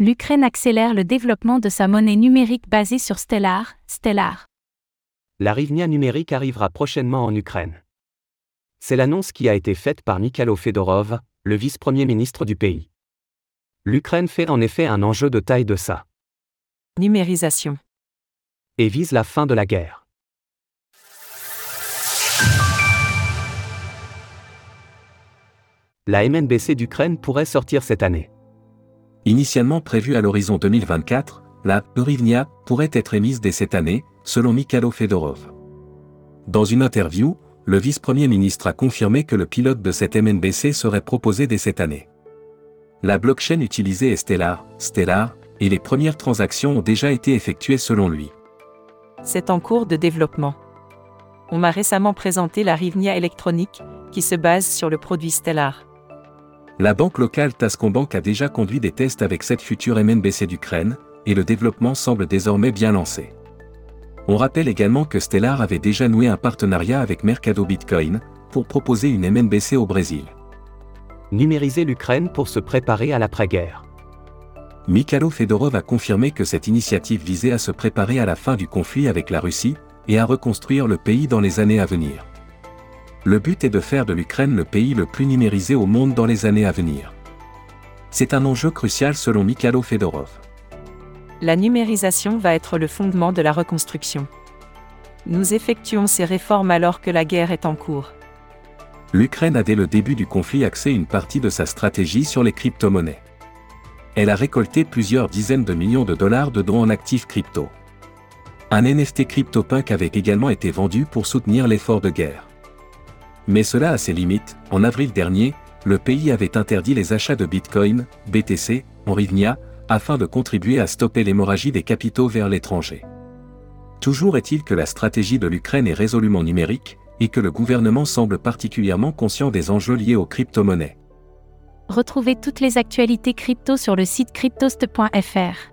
L'Ukraine accélère le développement de sa monnaie numérique basée sur Stellar, Stellar. La Rivnia numérique arrivera prochainement en Ukraine. C'est l'annonce qui a été faite par Mikhailo Fedorov, le vice-premier ministre du pays. L'Ukraine fait en effet un enjeu de taille de sa Numérisation. et vise la fin de la guerre. La MNBC d'Ukraine pourrait sortir cette année. Initialement prévue à l'horizon 2024, la Eurivnia pourrait être émise dès cette année, selon Mikhailo Fedorov. Dans une interview, le vice-premier ministre a confirmé que le pilote de cette MNBC serait proposé dès cette année. La blockchain utilisée est Stellar, Stellar, et les premières transactions ont déjà été effectuées selon lui. C'est en cours de développement. On m'a récemment présenté la Rivnia électronique, qui se base sur le produit Stellar. La banque locale Tascombank a déjà conduit des tests avec cette future MNBC d'Ukraine, et le développement semble désormais bien lancé. On rappelle également que Stellar avait déjà noué un partenariat avec Mercado Bitcoin, pour proposer une MNBC au Brésil. Numériser l'Ukraine pour se préparer à l'après-guerre. Mikhailo Fedorov a confirmé que cette initiative visait à se préparer à la fin du conflit avec la Russie, et à reconstruire le pays dans les années à venir. Le but est de faire de l'Ukraine le pays le plus numérisé au monde dans les années à venir. C'est un enjeu crucial selon Mikhailo Fedorov. La numérisation va être le fondement de la reconstruction. Nous effectuons ces réformes alors que la guerre est en cours. L'Ukraine a dès le début du conflit axé une partie de sa stratégie sur les crypto-monnaies. Elle a récolté plusieurs dizaines de millions de dollars de dons en actifs crypto. Un NFT CryptoPunk avait également été vendu pour soutenir l'effort de guerre. Mais cela a ses limites. En avril dernier, le pays avait interdit les achats de Bitcoin, BTC, en Rivnia, afin de contribuer à stopper l'hémorragie des capitaux vers l'étranger. Toujours est-il que la stratégie de l'Ukraine est résolument numérique, et que le gouvernement semble particulièrement conscient des enjeux liés aux crypto-monnaies. Retrouvez toutes les actualités crypto sur le site cryptost.fr.